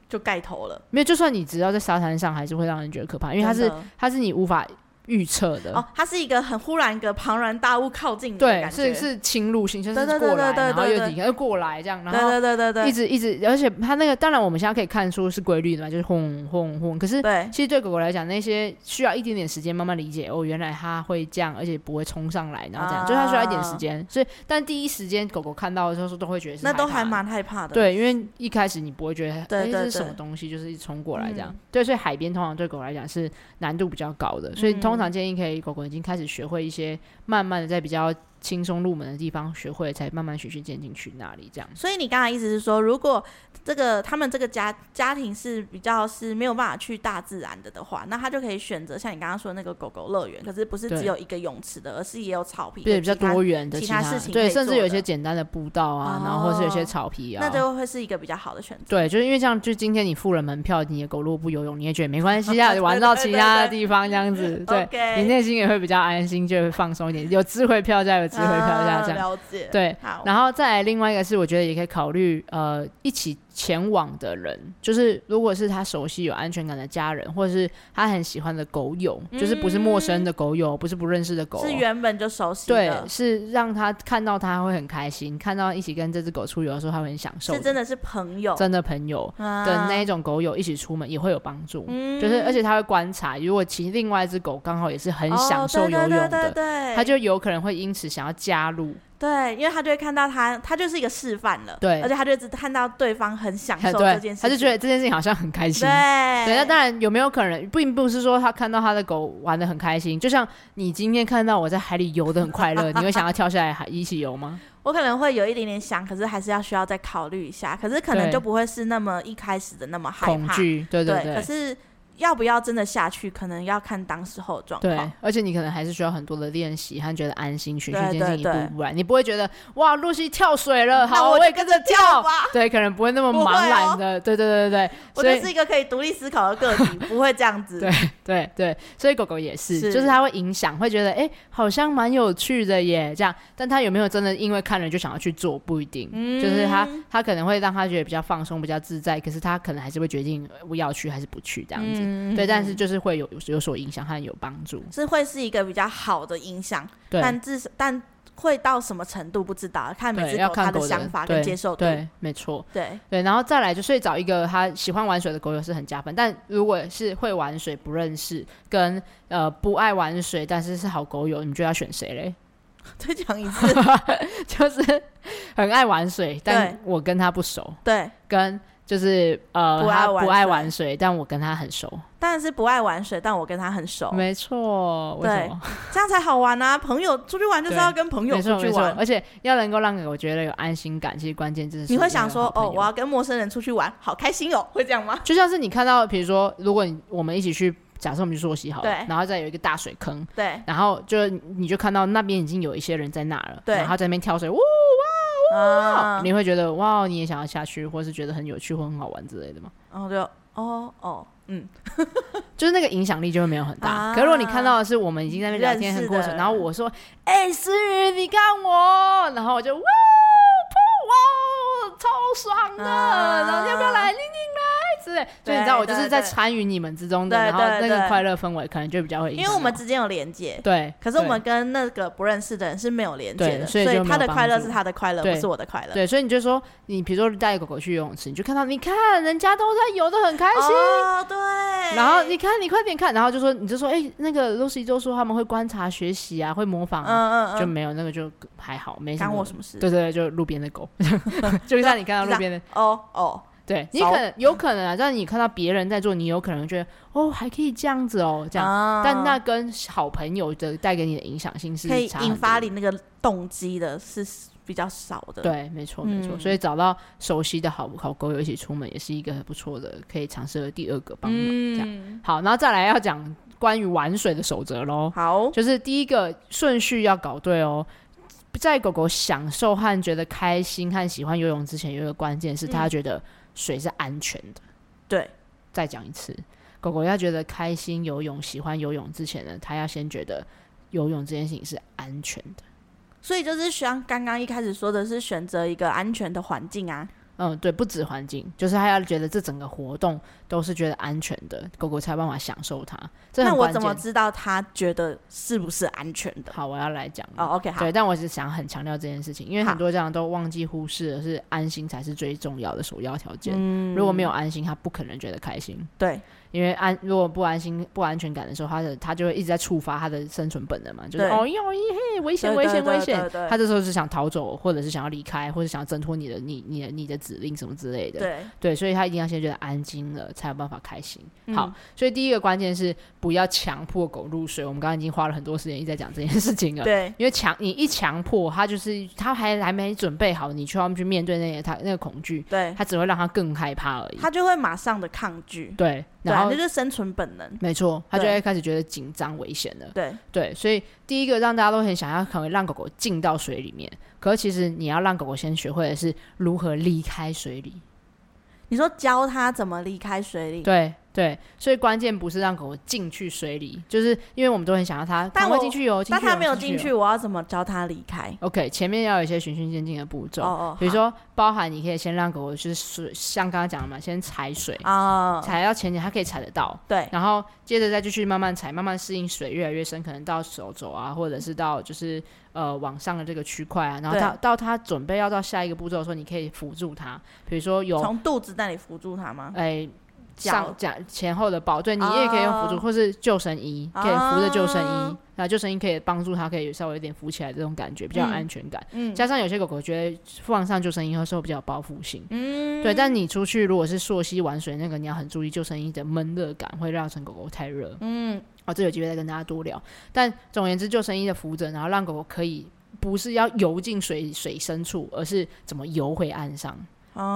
Speaker 2: 就盖头了。
Speaker 1: 没有，就算你只要在沙滩上，还是会让人觉得可怕，因为它是它是你无法。预测的。
Speaker 2: 哦，它是一个很忽然一个庞然大物靠近的感觉，
Speaker 1: 对，是是侵入性，就是过来，然后又又过来这样，然后
Speaker 2: 对对对对，
Speaker 1: 一直一直，而且它那个当然我们现在可以看出是规律的嘛，就是轰轰轰。可是其实对狗狗来讲，那些需要一点点时间慢慢理解哦，原来它会这样，而且不会冲上来，然后这样，就它需要一点时间。所以，但第一时间狗狗看到的时候，都会觉得是
Speaker 2: 那都还蛮害怕的。
Speaker 1: 对，因为一开始你不会觉得哎这是什么东西，就是一冲过来这样。对，所以海边通常对狗来讲是难度比较高的，所以通通常建议可以狗。狗已经开始学会一些，慢慢的在比较轻松入门的地方学会，才慢慢循序渐进去那里这样。
Speaker 2: 所以你刚才意思是说，如果这个他们这个家家庭是比较是没有办法去大自然的的话，那他就可以选择像你刚刚说的那个狗狗乐园，可是不是只有一个泳池的，而是也有草皮，
Speaker 1: 对，比较多元的
Speaker 2: 其他事情，
Speaker 1: 对，甚至有一些简单的步道啊，然后或是有些草皮啊，
Speaker 2: 那就会是一个比较好的选择。
Speaker 1: 对，就是因为这样，就今天你付了门票，你的狗如果不游泳，你也觉得没关系啊，<laughs> 玩到其他的地方这样子，对，你内心也会比较安心，就会放松一点。有智慧票价，有智慧票价。
Speaker 2: 了解，
Speaker 1: 对，好，然后再来另外一个是，我觉得也可以考虑，呃，一起前往的人，就是如果是他熟悉、有安全感的家人，或者是他很喜欢的狗友，嗯、就是不是陌生的狗友，不是不认识的狗，
Speaker 2: 是原本就熟悉的，
Speaker 1: 对，是让他看到他会很开心，看到一起跟这只狗出游的时候，他会很享受，
Speaker 2: 是真的是朋友，
Speaker 1: 真的朋友的那一种狗友一起出门也会有帮助，嗯、就是而且他会观察，如果其实另外一只狗刚好也是很享受游泳的，哦、对对对对对，他就有可能会因此想要加入。
Speaker 2: 对，因为他就会看到他，他就是一个示范了。对，而且他就只看到对方很享受这件事，
Speaker 1: 他就觉得这件事情好像很开心。对，对，那当然有没有可能，并不是说他看到他的狗玩的很开心，就像你今天看到我在海里游的很快乐，你会想要跳下来海一起游吗？<laughs>
Speaker 2: 我可能会有一点点想，可是还是要需要再考虑一下，可是可能就不会是那么一开始的那么害怕。
Speaker 1: 恐惧，对对对。
Speaker 2: 可是。要不要真的下去，可能要看当时候的状况。
Speaker 1: 对，而且你可能还是需要很多的练习，和觉得安心，循序渐进，一步步来。你不会觉得哇，露西跳水了，<laughs> 好，我也跟着跳吧。对，可能不会那么 <laughs> 茫然的。对对对对对，
Speaker 2: 我就是一个可以独立思考的个体，不会这样子。<laughs>
Speaker 1: 对对对，所以狗狗也是，就是它会影响，会觉得哎，好像蛮有趣的耶，这样。但它有没有真的因为看了就想要去做，不一定。嗯就是它，它可能会让它觉得比较放松，比较自在。可是它可能还是会决定我要去还是不去这样子。嗯，对，但是就是会有有所影响和有帮助，
Speaker 2: 是会是一个比较好的影响，
Speaker 1: 对
Speaker 2: 但至少但会到什么程度不知道，看每只狗它的想法跟接受度，
Speaker 1: 对，对，没错，
Speaker 2: 对
Speaker 1: 对，然后再来就是找一个他喜欢玩水的狗友是很加分，但如果是会玩水不认识，跟呃不爱玩水但是是好狗友，你觉得要选谁嘞？<laughs>
Speaker 2: 再讲一次，<laughs>
Speaker 1: 就是很爱玩水，但我跟他不熟，
Speaker 2: 对，跟。
Speaker 1: 就是呃，他不爱玩水，但我跟他很熟。
Speaker 2: 当然是不爱玩水，但我跟他很熟。
Speaker 1: 没错，为什么？<laughs>
Speaker 2: 这样才好玩啊！朋友出去玩就是要跟朋友出去玩，
Speaker 1: 而且要能够让我觉得有安心感。其实关键就是
Speaker 2: 你会想说，哦，我要跟陌生人出去玩，好开心哦，会这样吗？
Speaker 1: 就像是你看到，比如说，如果你我们一起去，假设我们去溯溪好了，对，然后再有一个大水坑，
Speaker 2: 对，然
Speaker 1: 后就你就看到那边已经有一些人在那了，对，然后在那边跳水，哇。啊！你会觉得哇，你也想要下去，或是觉得很有趣或很好玩之类的吗？
Speaker 2: 然后就，哦哦，嗯，<laughs>
Speaker 1: 就是那个影响力就会没有很大。啊、可是如果你看到的是我们已经在那边聊天很过程，然后我说：“哎、欸，思雨，你看我。”然后我就哇，哇，超爽的！啊、然后要不要来？宁宁来。对，所以你知道我就是在参与你们之中的，然后那个快乐氛围可能就比较会，
Speaker 2: 因为我们之间有连接。
Speaker 1: 对，
Speaker 2: 可是我们跟那个不认识的人是没有连接的，所以他的快乐是他的快乐，不是我的快乐。对，
Speaker 1: 所以你就说，你比如说带狗狗去游泳池，你就看到，你看人家都在游的很开心，
Speaker 2: 哦，对。
Speaker 1: 然后你看，你快点看，然后就说，你就说，哎，那个 Lucy 就说他们会观察学习啊，会模仿，嗯嗯嗯，就没有那个就还好，没干我什么事。对对对，就路边的狗，就像你看到路边的，
Speaker 2: 哦哦。
Speaker 1: 对你可能有可能啊，但你看到别人在做，你有可能觉得哦，还可以这样子哦，这样。啊、但那跟好朋友的带给你的影响性是
Speaker 2: 可以引发你那个动机的，是比较少的。
Speaker 1: 对，没错，没错。嗯、所以找到熟悉的好好狗友一起出门，也是一个很不错的可以尝试的第二个帮忙。嗯、这样好，然后再来要讲关于玩水的守则喽。好，就是第一个顺序要搞对哦。在狗狗享受和觉得开心和喜欢游泳之前，有一个关键是它觉得水是安全的。嗯、
Speaker 2: 对，
Speaker 1: 再讲一次，狗狗要觉得开心游泳、喜欢游泳之前呢，它要先觉得游泳这件事情是安全的。
Speaker 2: 所以就是像刚刚一开始说的是选择一个安全的环境啊。
Speaker 1: 嗯，对，不止环境，就是他要觉得这整个活动都是觉得安全的，狗狗才有办法享受它。
Speaker 2: 那我怎么知道他觉得是不是安全的？
Speaker 1: 好，我要来讲。
Speaker 2: 哦，OK，好。
Speaker 1: 对，但我是想很强调这件事情，因为很多家长都忘记忽视了，是安心才是最重要的首要条件。嗯，如果没有安心，他不可能觉得开心。
Speaker 2: 对。
Speaker 1: 因为安如果不安心、不安全感的时候，他的他就会一直在触发他的生存本能嘛，就是哦哟嘿，危险危险危险！他这时候是想逃走，或者是想要离开，或者想要挣脱你的你你的你的指令什么之类的。
Speaker 2: 对
Speaker 1: 对，所以他一定要先觉得安静了，才有办法开心。好，所以第一个关键是不要强迫狗入睡。我们刚刚已经花了很多时间一直在讲这件事情了。
Speaker 2: 对，
Speaker 1: 因为强你一强迫他，就是他还还没准备好，你去要去面对那些他那个恐惧，
Speaker 2: 对，
Speaker 1: 他只会让他更害怕而已。
Speaker 2: 他就会马上的抗拒。
Speaker 1: 对。
Speaker 2: 然后就是生存本能，
Speaker 1: 没错，他就会开始觉得紧张、危险了。
Speaker 2: 对
Speaker 1: 对，所以第一个让大家都很想要，可能让狗狗进到水里面。可是其实你要让狗狗先学会的是如何离开水里。
Speaker 2: 你说教它怎么离开水里？
Speaker 1: 对。对，所以关键不是让狗狗进去水里，就是因为我们都很想要它，但我进去游。
Speaker 2: 但它没有进去，我要怎么教它离开
Speaker 1: ？OK，前面要有一些循序渐进的步骤。
Speaker 2: 哦哦，
Speaker 1: 比如说，包含你可以先让狗狗就是水，像刚刚讲的嘛，先踩水啊，踩到前面它可以踩得到。
Speaker 2: 对，
Speaker 1: 然后接着再继续慢慢踩，慢慢适应水越来越深，可能到手肘啊，或者是到就是呃往上的这个区块啊，然后到到他准备要到下一个步骤的时候，你可以辅助他，比如说有
Speaker 2: 从肚子那里辅助他吗？
Speaker 1: 哎。上脚前后的抱，对，你也可以用辅助，oh. 或是救生衣，可以扶着救生衣，那、oh. 救生衣可以帮助它，可以稍微有点浮起来这种感觉，比较有安全感。嗯，加上有些狗狗觉得放上救生衣的时候比较有包覆性。嗯，对，但你出去如果是溯溪玩水，那个你要很注意救生衣的闷热感，会让成狗狗太热。嗯，哦，这有机会再跟大家多聊。但总而言之，救生衣的扶着，然后让狗狗可以不是要游进水水深处，而是怎么游回岸上。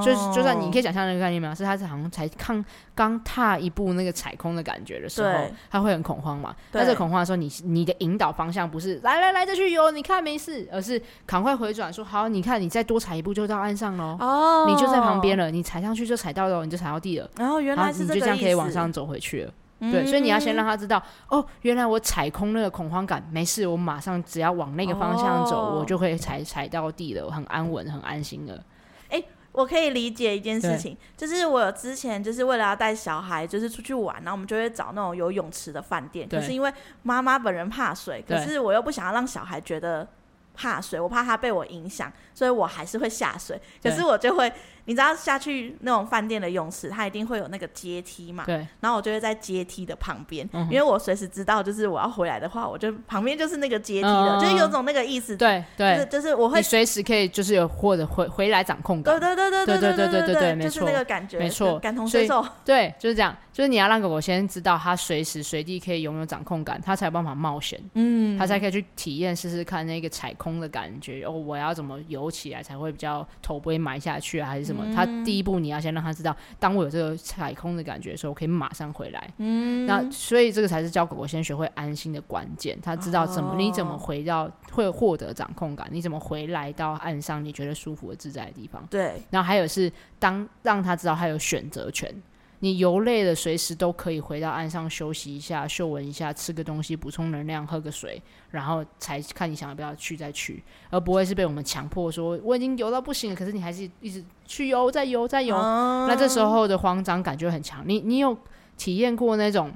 Speaker 1: 就是，就算你可以想象那个概念吗？是他是好像才刚刚踏一步那个踩空的感觉的时候，他会很恐慌嘛？但是恐慌的时候，你你的引导方向不是来来来，再去游，你看没事，而是赶快回转，说好，你看你再多踩一步就到岸上喽。哦，你就在旁边了，你踩上去就踩到了，你就踩到地了。
Speaker 2: 然后原来
Speaker 1: 你就这样可以往上走回去了。对，所以你要先让他知道，哦，原来我踩空那个恐慌感没事，我马上只要往那个方向走，我就会踩踩到地了，我很安稳，很安心了。
Speaker 2: 我可以理解一件事情，就是我之前就是为了要带小孩，就是出去玩，然后我们就会找那种有泳池的饭店。对可是因为妈妈本人怕水，可是我又不想要让小孩觉得怕水，我怕他被我影响，所以我还是会下水。可是我就会。你知道下去那种饭店的泳池，它一定会有那个阶梯嘛？
Speaker 1: 对。
Speaker 2: 然后我就会在阶梯的旁边，因为我随时知道，就是我要回来的话，我就旁边就是那个阶梯的，就是有种那个意思。
Speaker 1: 对对，
Speaker 2: 就是我会
Speaker 1: 随时可以就是有或者回回来掌控感。
Speaker 2: 对对对对对对对对对，没错，就是那个感觉，
Speaker 1: 没错，
Speaker 2: 感同身受。
Speaker 1: 对，就是这样，就是你要让狗狗先知道，它随时随地可以拥有掌控感，它才有办法冒险。嗯，它才可以去体验试试看那个踩空的感觉。哦，我要怎么游起来才会比较头不会埋下去啊，还是什么？它第一步。你要先让他知道，当我有这个踩空的感觉的时候，我可以马上回来。嗯，那所以这个才是教狗狗先学会安心的关键。他知道怎么，哦、你怎么回到会获得掌控感，你怎么回来到岸上，你觉得舒服的自在的地方。
Speaker 2: 对。
Speaker 1: 然后还有是当让他知道他有选择权。你游累了，随时都可以回到岸上休息一下，嗅闻一下，吃个东西补充能量，喝个水，然后才看你想要不要去再去，而不会是被我们强迫说我已经游到不行了，可是你还是一直去游，再游，再游。嗯、那这时候的慌张感就很强。你你有体验过那种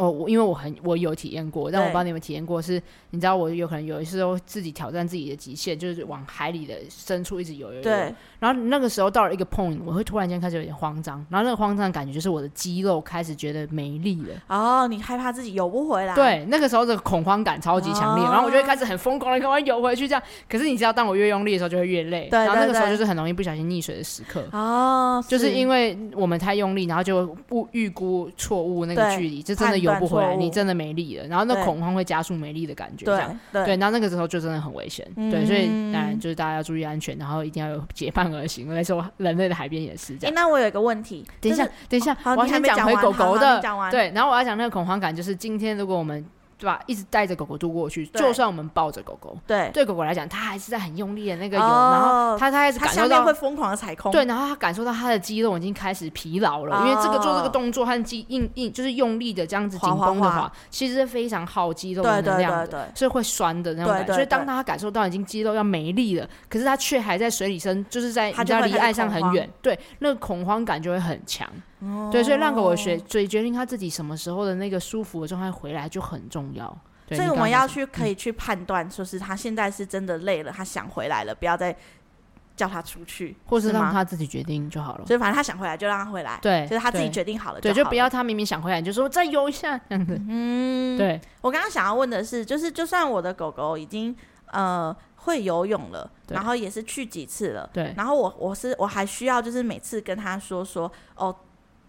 Speaker 1: 哦，我因为我很我有体验过，但我不知道你有没有体验过是，是你知道我有可能有一次都自己挑战自己的极限，就是往海里的深处一直游游游。对。然后那个时候到了一个 point，我会突然间开始有点慌张，然后那个慌张的感觉就是我的肌肉开始觉得没力了。
Speaker 2: 哦，你害怕自己游不回来？
Speaker 1: 对，那个时候的恐慌感超级强烈，哦、然后我就会开始很疯狂的赶快游回去，这样。可是你知道，当我越用力的时候，就会越累。对。然后那个时候就是很容易不小心溺水的时刻。哦。就是因为我们太用力，然后就不预估错误那个距离，就真的游不回来，你真的没力了。然后那恐慌会加速没力的感觉，这样。对。对，然后那个时候就真的很危险。嗯、对，所以当然就是大家要注意安全，然后一定要有结伴而行。那时候。人类的海边也是这
Speaker 2: 样。那我有一个问题，
Speaker 1: 等一下，等一下，好，我先讲回狗狗的。对，然后我要讲那个恐慌感，就是今天如果我们。对吧？一直带着狗狗度过去，就算我们抱着狗狗，对，对狗狗来讲，它还是在很用力的那个游，哦、然后它它开始感受到
Speaker 2: 会疯狂的踩空，
Speaker 1: 对，然后它感受到它的肌肉已经开始疲劳了，哦、因为这个做这个动作和肌硬硬就是用力的这样子紧绷的话，其实是非常耗肌肉的能量的，对对对对，所以会酸的那种感觉。所以当它感受到已经肌肉要没力了，可是它却还在水里生，就是在它离岸上很远，对，那个恐慌感就会很强。哦、对，所以让狗狗学，所以决定他自己什么时候的那个舒服的状态回来就很重要。
Speaker 2: 所以我们要去可以去判断，说是他现在是真的累了，他想回来了，不要再叫他出去，
Speaker 1: 或是让他自己决定就好了。
Speaker 2: 所以反正他想回来就让他回来，对，就是他自己决定好了就好了。
Speaker 1: 对，就不要他明明想回来，你就说再游一下这样子。嗯，对。
Speaker 2: 我刚刚想要问的是，就是就算我的狗狗已经呃会游泳了，然后也是去几次了，对，然后我我是我还需要就是每次跟他说说哦，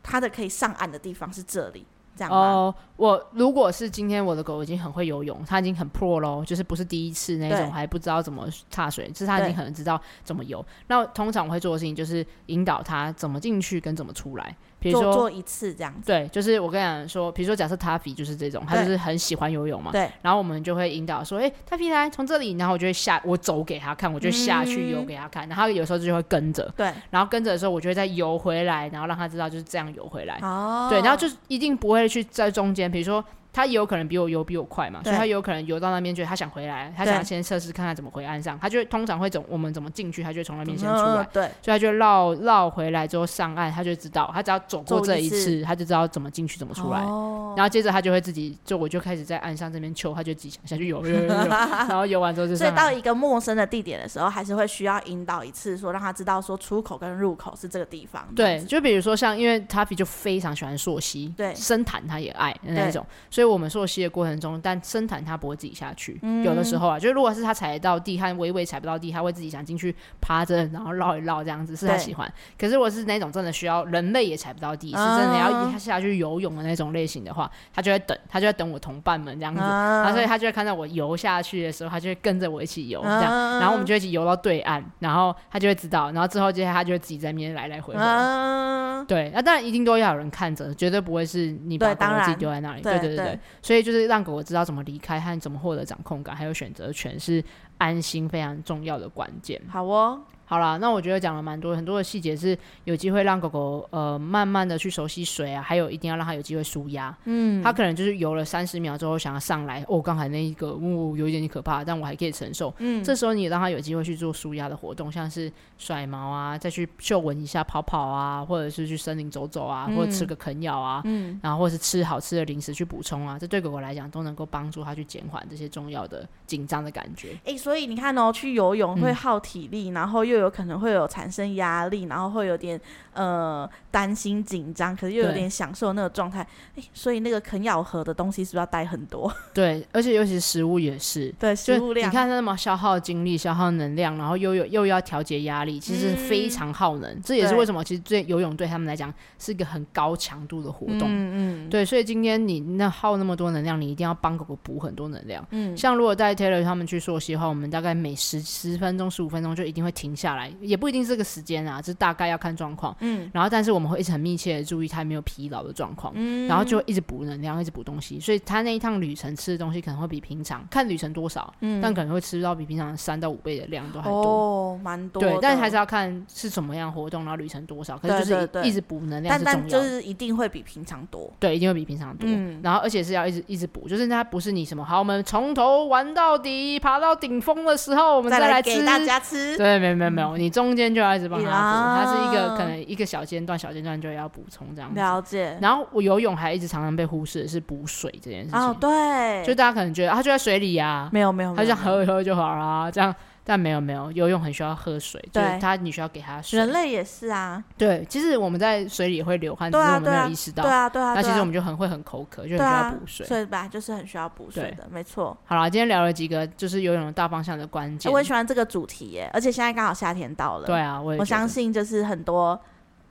Speaker 2: 他的可以上岸的地方是这里。
Speaker 1: 哦，我如果是今天我的狗已经很会游泳，它已经很 pro 咯，就是不是第一次那种还不知道怎么踏水，是它已经可能知道怎么游。那通常我会做的事情就是引导它怎么进去跟怎么出来。比如说
Speaker 2: 做一次这样子，
Speaker 1: 对，就是我跟你讲说，比如说假设 Taffy 就是这种，他就是很喜欢游泳嘛，对。然后我们就会引导说，哎，Taffy 来从这里，然后我就会下，我走给他看，我就下去游给他看，然后有时候就会跟着，对。然后跟着的时候，我就会再游回来，然后让他知道就是这样游回来，哦。对，然后就一定不会去在中间，比如说。他也有可能比我游比我快嘛，所以他有可能游到那边，觉得他想回来，他想先测试看看怎么回岸上，他就通常会走我们怎么进去，他就从那边先出来，对，所以他就绕绕回来之后上岸，他就知道，他只要走过这一次，他就知道怎么进去怎么出来，然后接着他就会自己，就我就开始在岸上这边求，他就自己想下去游，<laughs> 然后游完之后就。
Speaker 2: 所以到一个陌生的地点的时候，还是会需要引导一次，说让他知道说出口跟入口是这个地方。
Speaker 1: 对，就比如说像因为 Tuffy 就非常喜欢溯溪，对，深潭他也爱那种，所以我们溯溪的过程中，但深潭他不会自己下去。嗯、有的时候啊，就如果是他踩得到地，他微微踩不到地，他会自己想进去趴着，然后绕一绕这样子，是他喜欢。可是如果是那种真的需要人类也踩不到地，嗯、是真的要他下去游泳的那种类型的话，他就会等，他就会等我同伴们这样子，嗯、然后所以他就会看到我游下去的时候，他就会跟着我一起游这样，嗯、然后我们就一起游到对岸，然后他就会知道，然后之后接下来他就会自己在那边来来回回。嗯、对，那当然一定都要有人看着，绝对不会是你把狗自己丢在那里。对对对对，所以就是。让狗狗知道怎么离开和怎么获得掌控感，还有选择权，是安心非常重要的关键。
Speaker 2: 好哦。
Speaker 1: 好啦，那我觉得讲了蛮多，很多的细节是有机会让狗狗呃慢慢的去熟悉水啊，还有一定要让它有机会舒压。嗯，它可能就是游了三十秒之后想要上来，哦，刚才那一个呜、哦、有一点点可怕，但我还可以承受。嗯，这时候你也让它有机会去做舒压的活动，像是甩毛啊，再去嗅闻一下跑跑啊，或者是去森林走走啊，嗯、或者吃个啃咬啊，嗯，然后或者是吃好吃的零食去补充啊，这对狗狗来讲都能够帮助它去减缓这些重要的紧张的感觉。
Speaker 2: 哎、欸，所以你看哦，去游泳会耗体力，嗯、然后又有可能会有产生压力，然后会有点呃担心紧张，可是又有点享受那个状态。对所以那个啃咬合的东西是不是要带很多？<laughs>
Speaker 1: 对，而且尤其是食物也是。对，食物量。你看那么消耗精力、消耗能量，然后又有又要调节压力，其实非常耗能。嗯、这也是为什么其实对游泳对他们来讲是一个很高强度的活动。嗯嗯。对，所以今天你那耗那么多能量，你一定要帮狗狗补很多能量。嗯。像如果带 Taylor 他们去溯溪的话，我们大概每十十分钟、十五分钟就一定会停下来，也不一定。这个时间啊，就大概要看状况，嗯，然后但是我们会一直很密切的注意他没有疲劳的状况，嗯，然后就会一直补能量，一直补东西，所以他那一趟旅程吃的东西可能会比平常看旅程多少，嗯，但可能会吃到比平常三到五倍的量都还多，
Speaker 2: 哦，蛮多，
Speaker 1: 对，但是还是要看是什么样活动，然后旅程多少，可是就是一直补能量是重要，
Speaker 2: 但但就是一定会比平常多，
Speaker 1: 对，一定会比平常多，嗯，然后而且是要一直一直补，就是它不是你什么好，我们从头玩到底，爬到顶峰的时候，我们再
Speaker 2: 来给大家吃，
Speaker 1: 对，没有没有没有，你中间就要一直帮他补，
Speaker 2: 啊、
Speaker 1: 它是一个可能一个小间段小间段就要补充这样子。
Speaker 2: 了解。
Speaker 1: 然后我游泳还一直常常被忽视的是补水这件事情。
Speaker 2: 哦，对，
Speaker 1: 就大家可能觉得他就在水里呀、啊，
Speaker 2: 没有没有，
Speaker 1: 他就想喝一喝就好啦，这样。但没有没有，游泳很需要喝水，对，就是他你需要给他水。
Speaker 2: 人类也是啊，
Speaker 1: 对，其实我们在水里也会流汗，只是我们没有意识到。
Speaker 2: 对啊对啊，
Speaker 1: 那其实我们就很会很口渴，就很需要补水。
Speaker 2: 所以吧，就是很需要补水的，没错。
Speaker 1: 好了，今天聊了几个就是游泳的大方向的关键。
Speaker 2: 我很喜欢这个主题耶，而且现在刚好夏天到了。
Speaker 1: 对啊，我也
Speaker 2: 我相信就是很多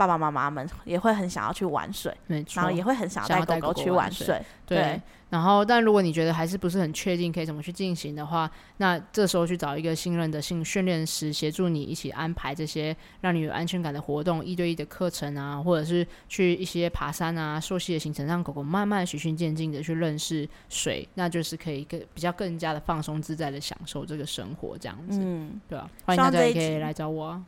Speaker 2: 爸爸妈妈们也会很想要去玩水，
Speaker 1: 没错，
Speaker 2: 然后也会很想要带狗狗去玩水，对。
Speaker 1: 然后，但如果你觉得还是不是很确定可以怎么去进行的话，那这时候去找一个信任的训训练师协助你一起安排这些让你有安全感的活动，一对一的课程啊，或者是去一些爬山啊、溯溪的行程，让狗狗慢慢循序渐进的去认识水，那就是可以更比较更加的放松自在的享受这个生活，这样子，嗯，对吧、啊？欢迎大家也可以来找我啊，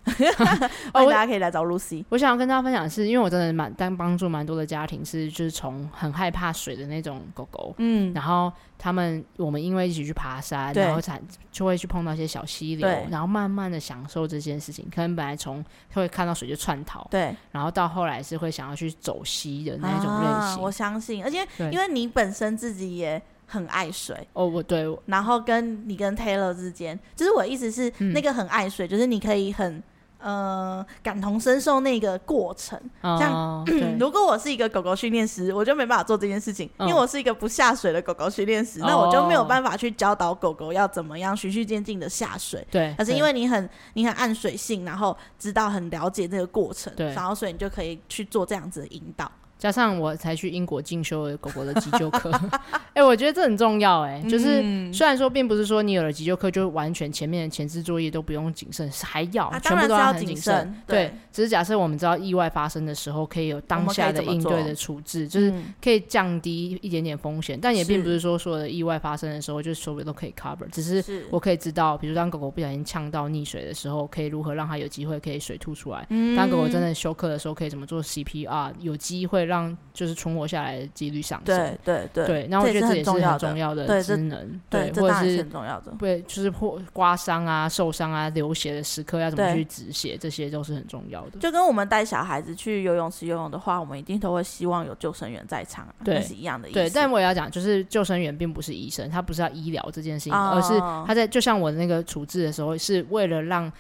Speaker 2: 欢迎大家可以来找 Lucy。
Speaker 1: 我想要跟大家分享的是，因为我真的蛮当帮助蛮多的家庭，是就是从很害怕水的那种狗狗。
Speaker 2: 嗯，
Speaker 1: 然后他们我们因为一起去爬山，然后才就会去碰到一些小溪流，然后慢慢的享受这件事情。可能本来从会看到水就窜逃，
Speaker 2: 对，
Speaker 1: 然后到后来是会想要去走溪的那种类型。
Speaker 2: 啊、我相信，而且因为你本身自己也很爱水
Speaker 1: 哦，我对，
Speaker 2: 然后跟你跟 Taylor 之间，就是我的意思是、嗯、那个很爱水，就是你可以很。呃，感同身受那个过程，哦、像 <clears throat> 如果我是一个狗狗训练师，我就没办法做这件事情，嗯、因为我是一个不下水的狗狗训练师，哦、那我就没有办法去教导狗狗要怎么样循序渐进的下水。
Speaker 1: 对，
Speaker 2: 可是因为你很你很按水性，然后知道很了解这个过程，
Speaker 1: 对，
Speaker 2: 然后所以你就可以去做这样子的引导。
Speaker 1: 加上我才去英国进修了狗狗的急救课，<laughs> 哎、欸，我觉得这很重要、欸，哎，就是虽然说并不是说你有了急救课就完全前面的前置作业都不用谨慎，是还要、啊、全部都要很谨慎，对。对。只是假设我们知道意外发生的时候，可以有当下的应对的处置，就是可以降低一点点风险，但也并不是说所有的意外发生的时候就所有都可以 cover，只是我可以知道，比如当狗狗不小心呛到溺水的时候，可以如何让它有机会可以水吐出来。嗯、当狗狗真的休克的时候，可以怎么做？CPR，有机会让就是存活下来的几率上升，
Speaker 2: 对对对，
Speaker 1: 对，那我觉得这也是很重要的职能，
Speaker 2: 对，
Speaker 1: 或者是
Speaker 2: 很重要的，
Speaker 1: 对，就是破刮伤啊、受伤啊、流血的时刻要怎么去止血，这些都是很重要的。
Speaker 2: 就跟我们带小孩子去游泳池游泳的话，我们一定都会希望有救生员在场，对，是一样的意思。
Speaker 1: 对，但我也要讲，就是救生员并不是医生，他不是要医疗这件事情，而是他在就像我那个处置的时候，是为了让。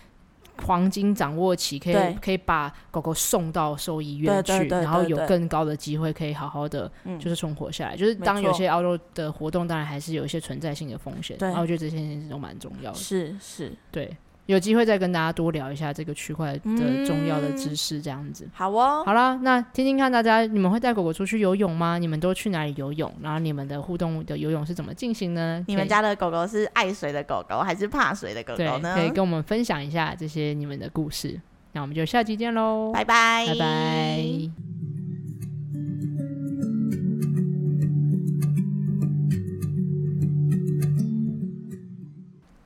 Speaker 1: 黄金掌握期可以可以把狗狗送到兽医院去，然后有更高的机会可以好好的就是存活下来。就是当有些 outdoor 的活动，当然还是有一些存在性的风险。然后我觉得这些事情都蛮重要的。
Speaker 2: 是是，
Speaker 1: 对。有机会再跟大家多聊一下这个区块的重要的知识，这样子。
Speaker 2: 嗯、好哦，
Speaker 1: 好了，那听听看大家，你们会带狗狗出去游泳吗？你们都去哪里游泳？然后你们的互动的游泳是怎么进行呢？
Speaker 2: 你们家的狗狗是爱水的狗狗还是怕水的狗狗呢？
Speaker 1: 可以跟我们分享一下这些你们的故事。那我们就下期见喽，
Speaker 2: 拜拜，
Speaker 1: 拜拜。